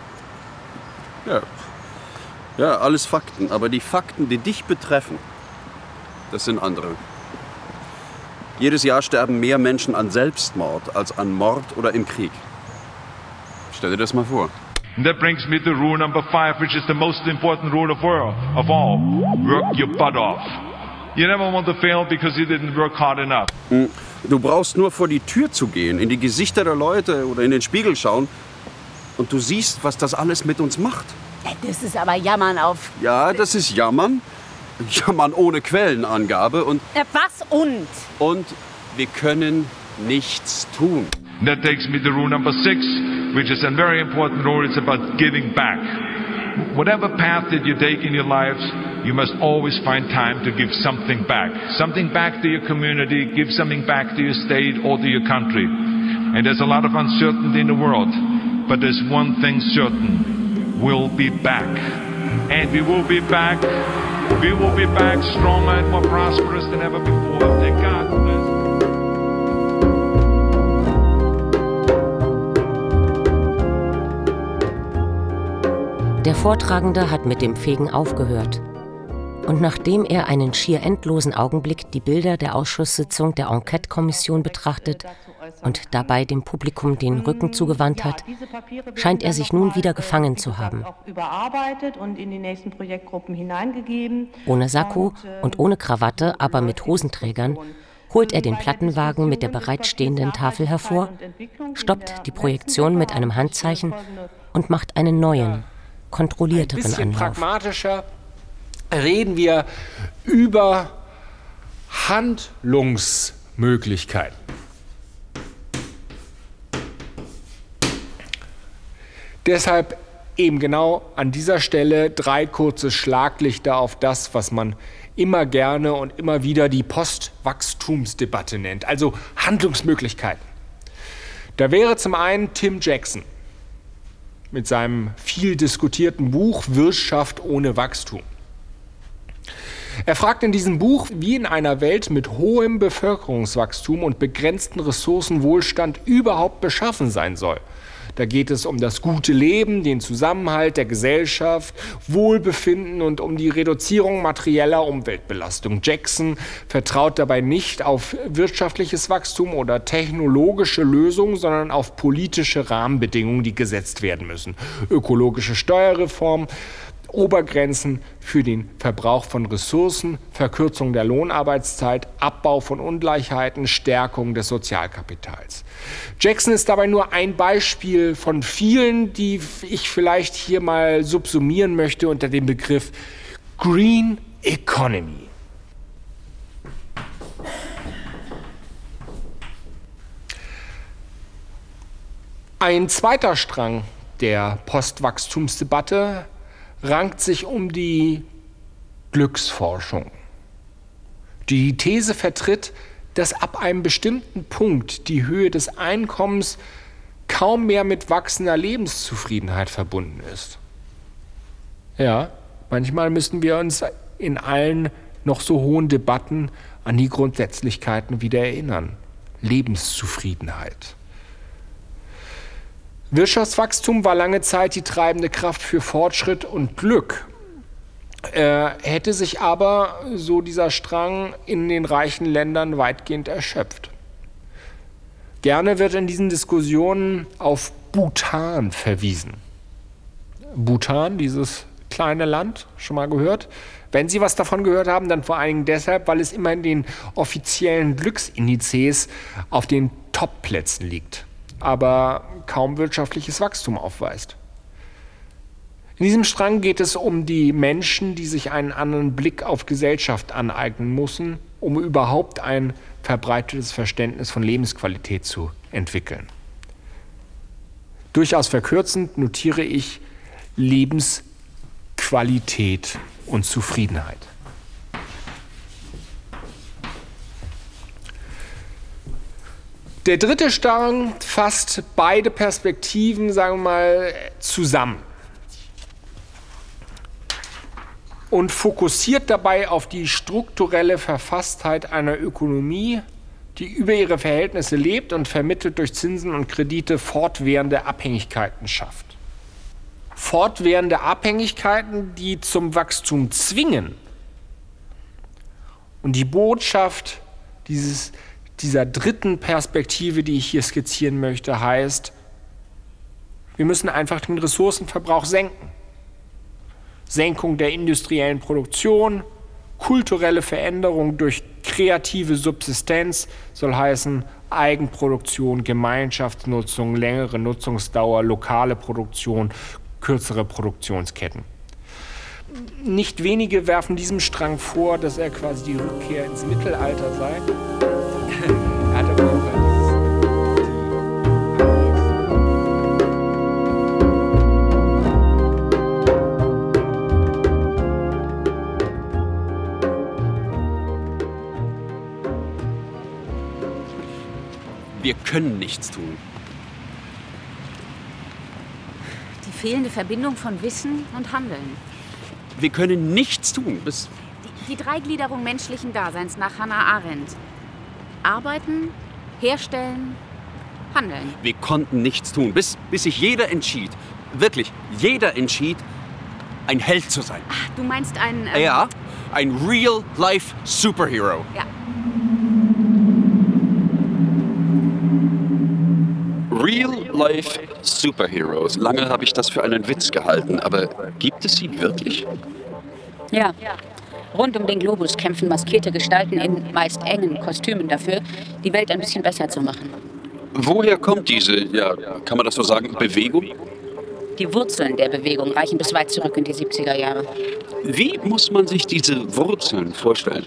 Ja. Ja, alles Fakten. Aber die Fakten, die dich betreffen, das sind andere. Jedes Jahr sterben mehr Menschen an Selbstmord als an Mord oder im Krieg. Stell dir das mal vor. And that brings me to rule number five, which is the most important rule of, world, of all. Work your butt off. You never want to fail because you didn't work hard enough. Hm, Du brauchst nur vor die Tür zu gehen, in die Gesichter der Leute oder in den Spiegel schauen. Und du siehst, was das alles mit uns macht. Das ist aber Jammern auf. Ja, das ist Jammern. Jammern ohne Quellenangabe. Und, Was und? und wir können nichts tun. That takes me to rule number six, which is a very important rule. It's about giving back. Whatever path that you take in your lives, you must always find time to give something back. Something back to your community, give something back to your state or to your country. And there's a lot of uncertainty in the world, but there's one thing certain. We'll be back. And we will be back. We will be back stronger and more prosperous than ever before. Thank God. Der Vortragende hat mit dem Fegen aufgehört. Und nachdem er einen schier endlosen Augenblick die Bilder der Ausschusssitzung der Enquete-Kommission betrachtet und dabei dem Publikum den Rücken zugewandt hat, scheint er sich nun wieder gefangen zu haben. Ohne Sakko und ohne Krawatte, aber mit Hosenträgern, holt er den Plattenwagen mit der bereitstehenden Tafel hervor, stoppt die Projektion mit einem Handzeichen und macht einen neuen, kontrollierteren bisschen Anlauf. pragmatischer reden wir über Handlungsmöglichkeiten. Deshalb eben genau an dieser Stelle drei kurze Schlaglichter auf das, was man immer gerne und immer wieder die Postwachstumsdebatte nennt, also Handlungsmöglichkeiten. Da wäre zum einen Tim Jackson mit seinem viel diskutierten Buch Wirtschaft ohne Wachstum. Er fragt in diesem Buch, wie in einer Welt mit hohem Bevölkerungswachstum und begrenzten Ressourcenwohlstand überhaupt beschaffen sein soll. Da geht es um das gute Leben, den Zusammenhalt der Gesellschaft, Wohlbefinden und um die Reduzierung materieller Umweltbelastung. Jackson vertraut dabei nicht auf wirtschaftliches Wachstum oder technologische Lösungen, sondern auf politische Rahmenbedingungen, die gesetzt werden müssen. Ökologische Steuerreform, Obergrenzen für den Verbrauch von Ressourcen, Verkürzung der Lohnarbeitszeit, Abbau von Ungleichheiten, Stärkung des Sozialkapitals. Jackson ist dabei nur ein Beispiel von vielen, die ich vielleicht hier mal subsumieren möchte unter dem Begriff Green Economy. Ein zweiter Strang der Postwachstumsdebatte rankt sich um die Glücksforschung. Die These vertritt, dass ab einem bestimmten Punkt die Höhe des Einkommens kaum mehr mit wachsender Lebenszufriedenheit verbunden ist. Ja, manchmal müssen wir uns in allen noch so hohen Debatten an die Grundsätzlichkeiten wieder erinnern. Lebenszufriedenheit. Wirtschaftswachstum war lange Zeit die treibende Kraft für Fortschritt und Glück. Äh, hätte sich aber, so dieser Strang, in den reichen Ländern weitgehend erschöpft. Gerne wird in diesen Diskussionen auf Bhutan verwiesen. Bhutan, dieses kleine Land, schon mal gehört? Wenn Sie was davon gehört haben, dann vor allen Dingen deshalb, weil es immer in den offiziellen Glücksindizes auf den Top-Plätzen liegt aber kaum wirtschaftliches Wachstum aufweist. In diesem Strang geht es um die Menschen, die sich einen anderen Blick auf Gesellschaft aneignen müssen, um überhaupt ein verbreitetes Verständnis von Lebensqualität zu entwickeln. Durchaus verkürzend notiere ich Lebensqualität und Zufriedenheit. Der dritte Strang fasst beide Perspektiven, sagen wir mal, zusammen und fokussiert dabei auf die strukturelle Verfasstheit einer Ökonomie, die über ihre Verhältnisse lebt und vermittelt durch Zinsen und Kredite fortwährende Abhängigkeiten schafft. Fortwährende Abhängigkeiten, die zum Wachstum zwingen. Und die Botschaft dieses dieser dritten Perspektive, die ich hier skizzieren möchte, heißt, wir müssen einfach den Ressourcenverbrauch senken. Senkung der industriellen Produktion, kulturelle Veränderung durch Kreative Subsistenz soll heißen Eigenproduktion, Gemeinschaftsnutzung, längere Nutzungsdauer, lokale Produktion, kürzere Produktionsketten. Nicht wenige werfen diesem Strang vor, dass er quasi die Rückkehr ins Mittelalter sei. Wir können nichts tun. Die fehlende Verbindung von Wissen und Handeln. Wir können nichts tun, bis Die Dreigliederung menschlichen Daseins nach Hannah Arendt. Arbeiten, herstellen, handeln. wir konnten nichts tun, bis, bis sich jeder entschied, wirklich jeder entschied, ein Held zu sein. Du meinst ein... ähm, Ja, ein Real-Life Superhero. Ja. Real-Life Superheroes. Lange habe ich das für einen Witz gehalten, aber gibt es sie wirklich? Ja. Rund um den Globus kämpfen maskierte Gestalten in meist engen Kostümen dafür, die Welt ein bisschen besser zu machen. Woher kommt diese, ja, kann man das so sagen, Bewegung? Die Wurzeln der Bewegung reichen bis weit zurück in die 70er Jahre. Wie muss man sich diese Wurzeln vorstellen?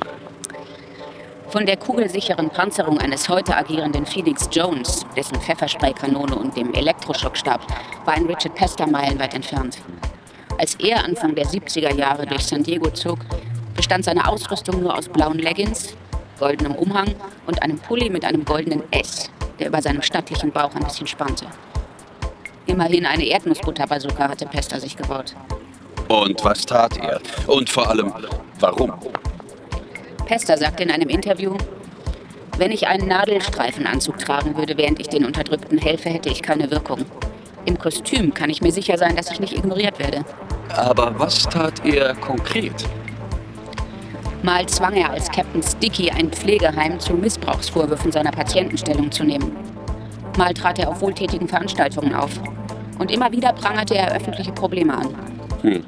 Von der kugelsicheren Panzerung eines heute agierenden Felix Jones, dessen Pfefferspraykanone und dem Elektroschockstab, war ein Richard Pester meilenweit entfernt. Als er Anfang der 70er Jahre durch San Diego zog, bestand seine Ausrüstung nur aus blauen Leggings, goldenem Umhang und einem Pulli mit einem goldenen S, der über seinem stattlichen Bauch ein bisschen spannte. Immerhin eine Erdnussbutterbazooka hatte Pester sich gebaut. Und was tat er? Und vor allem, warum? Pester sagte in einem Interview, wenn ich einen Nadelstreifenanzug tragen würde, während ich den Unterdrückten helfe, hätte ich keine Wirkung. Im Kostüm kann ich mir sicher sein, dass ich nicht ignoriert werde. Aber was tat er konkret? Mal zwang er als Captain Sticky ein Pflegeheim zu Missbrauchsvorwürfen seiner Patientenstellung zu nehmen. Mal trat er auf wohltätigen Veranstaltungen auf. Und immer wieder prangerte er öffentliche Probleme an. Hm.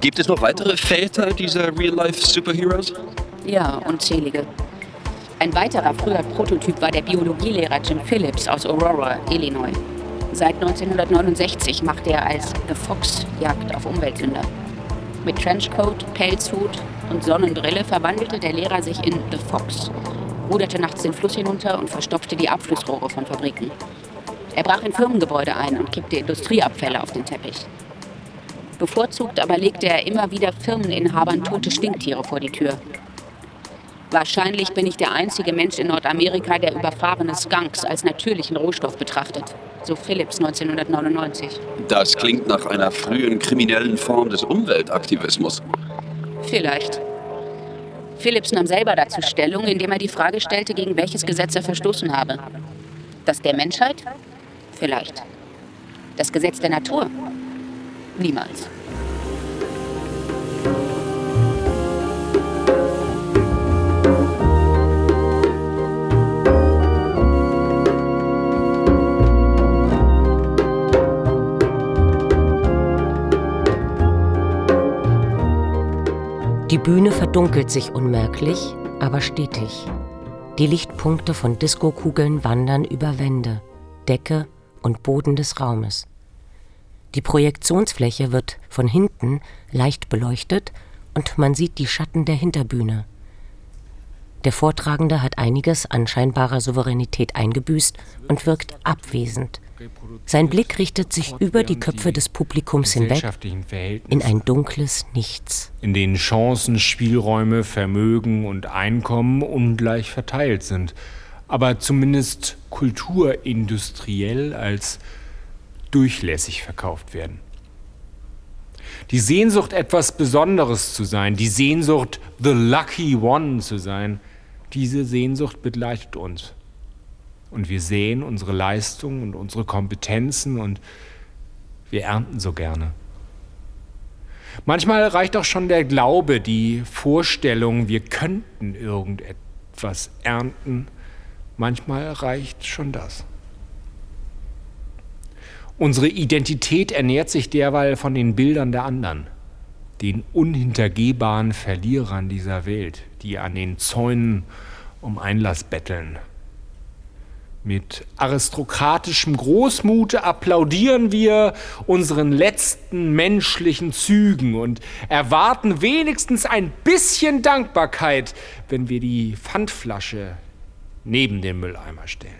Gibt es noch weitere Väter dieser Real-Life-Superheroes? Ja, unzählige. Ein weiterer früher Prototyp war der Biologielehrer Jim Phillips aus Aurora, Illinois. Seit 1969 machte er als The Fox Jagd auf Umweltsünder. Mit Trenchcoat, Pelzhut und Sonnenbrille verwandelte der Lehrer sich in The Fox, ruderte nachts den Fluss hinunter und verstopfte die Abflussrohre von Fabriken. Er brach in Firmengebäude ein und kippte Industrieabfälle auf den Teppich. Bevorzugt aber legte er immer wieder Firmeninhabern tote Stinktiere vor die Tür. Wahrscheinlich bin ich der einzige Mensch in Nordamerika, der überfahrene Skunks als natürlichen Rohstoff betrachtet. So Phillips 1999. Das klingt nach einer frühen kriminellen Form des Umweltaktivismus. Vielleicht. Phillips nahm selber dazu Stellung, indem er die Frage stellte, gegen welches Gesetz er verstoßen habe. Das der Menschheit? Vielleicht. Das Gesetz der Natur? Niemals. Bühne verdunkelt sich unmerklich, aber stetig. Die Lichtpunkte von Diskokugeln wandern über Wände, Decke und Boden des Raumes. Die Projektionsfläche wird von hinten leicht beleuchtet und man sieht die Schatten der Hinterbühne. Der Vortragende hat einiges an scheinbarer Souveränität eingebüßt und wirkt abwesend. Sein Blick richtet sich über die Köpfe des Publikums hinweg in ein dunkles Nichts. in denen Chancen, Spielräume, Vermögen und Einkommen ungleich verteilt sind, aber zumindest kulturindustriell als durchlässig verkauft werden. Die Sehnsucht, etwas Besonderes zu sein, die Sehnsucht, the lucky one zu sein, diese Sehnsucht begleitet uns. Und wir sehen unsere Leistungen und unsere Kompetenzen und wir ernten so gerne. Manchmal reicht auch schon der Glaube, die Vorstellung, wir könnten irgendetwas ernten. Manchmal reicht schon das. Unsere Identität ernährt sich derweil von den Bildern der anderen. Den unhintergehbaren Verlierern dieser Welt, die an den Zäunen um Einlass betteln. Mit aristokratischem Großmute applaudieren wir unseren letzten menschlichen Zügen und erwarten wenigstens ein bisschen Dankbarkeit, wenn wir die Pfandflasche neben den Mülleimer stellen.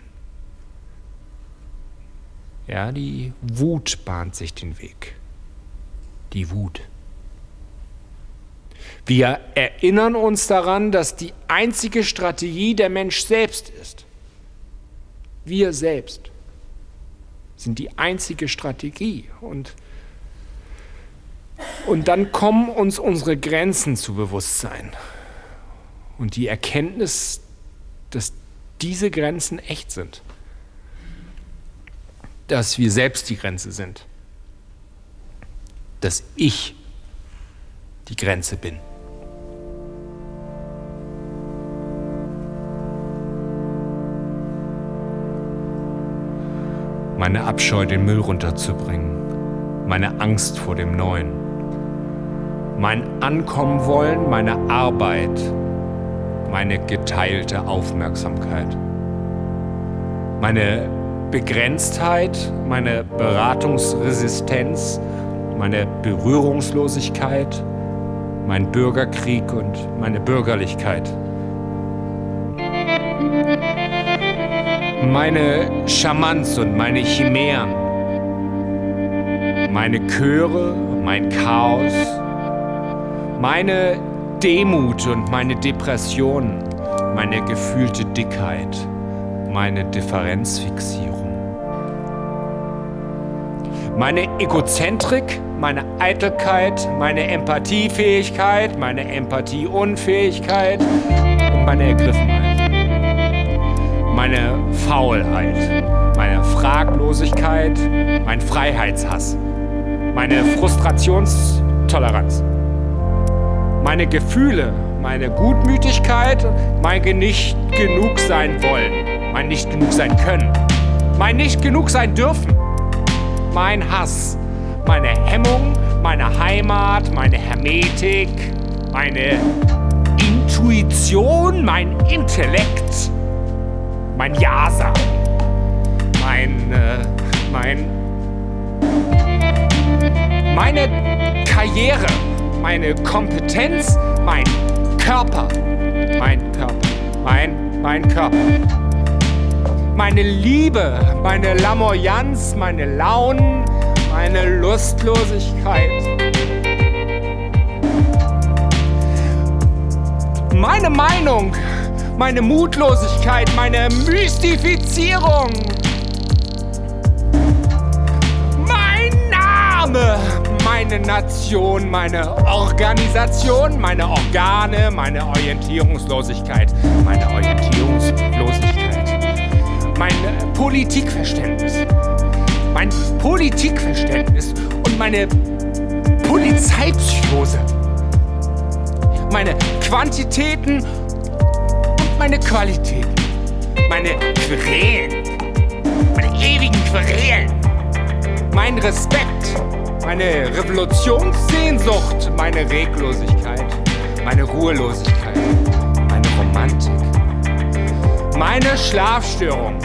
Ja, die Wut bahnt sich den Weg. Die Wut. Wir erinnern uns daran, dass die einzige Strategie der Mensch selbst ist. Wir selbst sind die einzige Strategie. Und, und dann kommen uns unsere Grenzen zu Bewusstsein. Und die Erkenntnis, dass diese Grenzen echt sind. Dass wir selbst die Grenze sind. Dass ich die Grenze bin. Meine Abscheu, den Müll runterzubringen, meine Angst vor dem Neuen, mein Ankommen wollen, meine Arbeit, meine geteilte Aufmerksamkeit, meine Begrenztheit, meine Beratungsresistenz, meine Berührungslosigkeit, mein Bürgerkrieg und meine Bürgerlichkeit. Meine Charmanz und meine Chimären, meine Chöre, mein Chaos, meine Demut und meine Depressionen, meine gefühlte Dickheit, meine Differenzfixierung, meine Egozentrik, meine Eitelkeit, meine Empathiefähigkeit, meine Empathieunfähigkeit. Und meine Ergriffenheit meine Faulheit, meine Fraglosigkeit, mein Freiheitshass, meine Frustrationstoleranz, meine Gefühle, meine Gutmütigkeit, mein nicht genug sein wollen, mein nicht genug sein können, mein nicht genug sein dürfen, mein Hass, meine Hemmung, meine Heimat, meine Hermetik, meine Intuition, mein Intellekt, mein Ja sagen, mein, äh, mein, meine Karriere, meine Kompetenz, mein Körper, mein Körper, mein, mein Körper. Meine Liebe, meine Lamoyanz, meine Launen, meine Lustlosigkeit. Meine Meinung, meine Mutlosigkeit, meine Mystifizierung. Mein Name, meine Nation, meine Organisation, meine Organe, meine Orientierungslosigkeit, meine Orientierungslosigkeit, mein Politikverständnis, mein Politikverständnis und meine Polizeipsychose, meine Quantitäten meine Qualität, meine Querelen, meine ewigen Querelen, mein Respekt, meine Revolutionssehnsucht, meine Reglosigkeit, meine Ruhelosigkeit, meine Romantik, meine Schlafstörung,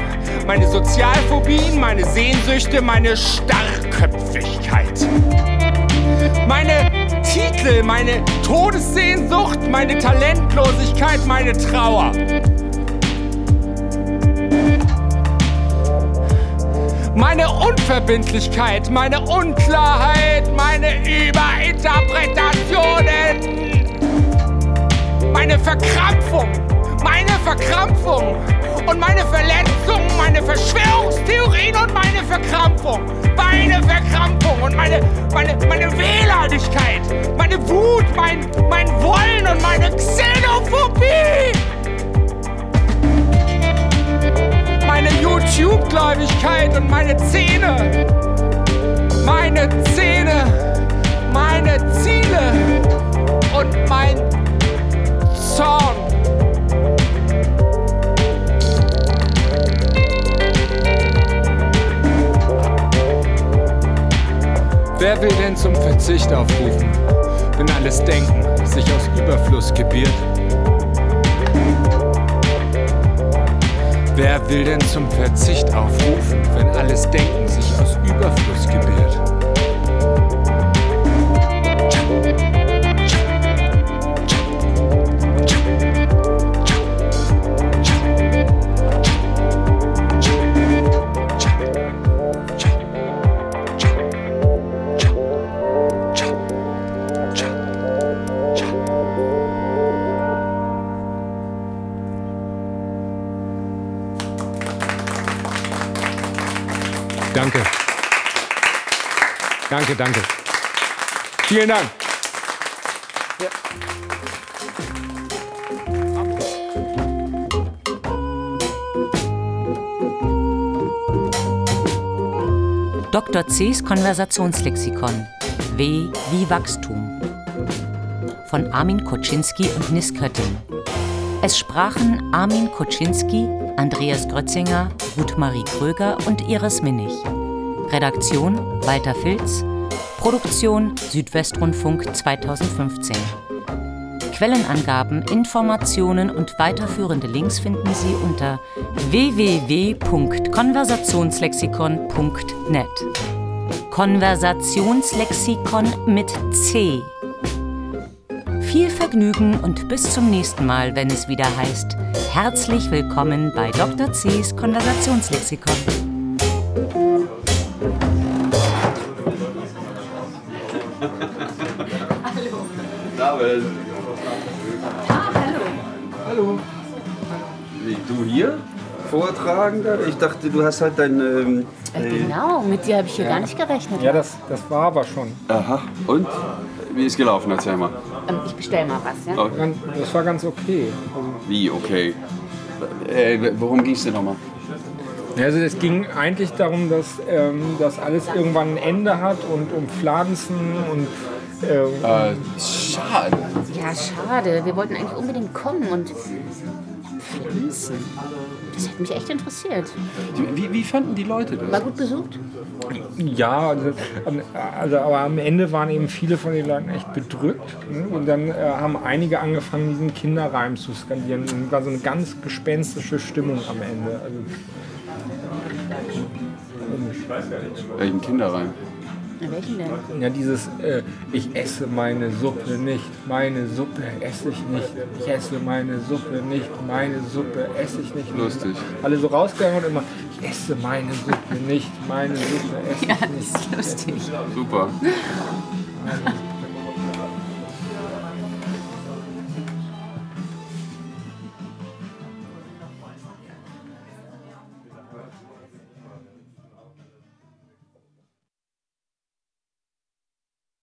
meine Sozialphobien, meine Sehnsüchte, meine Starrköpfigkeit, meine Titel, meine Todessehnsucht, meine Talentlosigkeit, meine Trauer. Meine Unverbindlichkeit, meine Unklarheit, meine Überinterpretationen, meine Verkrampfung, meine Verkrampfung und meine Verletzung, meine Verschwörungstheorien und meine Verkrampfung, meine Verkrampfung und meine, meine, meine Wehleidigkeit, meine Wut, mein, mein Wollen und meine Xenophobie. Meine YouTube-Gläubigkeit und meine Zähne, meine Zähne, meine Ziele und mein Zorn. Wer will denn zum Verzicht aufrufen? wenn alles Denken sich aus Überfluss gebiert? Wer will denn zum Verzicht aufrufen, wenn alles Denken sich aus Überfluss gebiert? Danke. Vielen Dank. Dr. C.'s Konversationslexikon. W wie Wachstum. Von Armin Koczynski und Nis Kötting. Es sprachen Armin Koczynski, Andreas Grötzinger, Ruth-Marie Kröger und Iris Minnig. Redaktion Walter Filz. Produktion Südwestrundfunk 2015. Quellenangaben, Informationen und weiterführende Links finden Sie unter www.konversationslexikon.net. Konversationslexikon mit C. Viel Vergnügen und bis zum nächsten Mal, wenn es wieder heißt, herzlich willkommen bei Dr. C's Konversationslexikon. David. hallo. Hallo. Wie, du hier? Vortragender? Ich dachte, du hast halt dein. Ähm, Äh, genau, mit dir habe ich hier gar nicht gerechnet. Ja, das, das war aber schon. Aha. Und? Wie ist gelaufen? Erzähl mal. Ähm, ich bestell mal was, ja? Oh. Das war ganz okay. Also, Wie, okay. Äh, worum ging es denn nochmal? Also es ging eigentlich darum, dass ähm, das alles irgendwann ein Ende hat und um Pflanzen und äh, Äh, schade. Ja, schade. Wir wollten eigentlich unbedingt kommen und Pflanzen. Das hätte mich echt interessiert. Wie, wie fanden die Leute das? War gut besucht? Ja, also, also, aber am Ende waren eben viele von den Leuten echt bedrückt. Ne? Und dann äh, haben einige angefangen, diesen Kinderreim zu skandieren. Und war so eine ganz gespenstische Stimmung am Ende. Also, Welchen Kinderreim? Welchen denn? ja, dieses äh, Ich esse meine Suppe nicht, meine Suppe esse ich nicht, ich esse meine Suppe nicht, meine Suppe esse ich nicht. Lustig. Alle so rausgegangen und immer Ich esse meine Suppe nicht, meine Suppe esse ich Ja, nicht. das ist lustig. Super.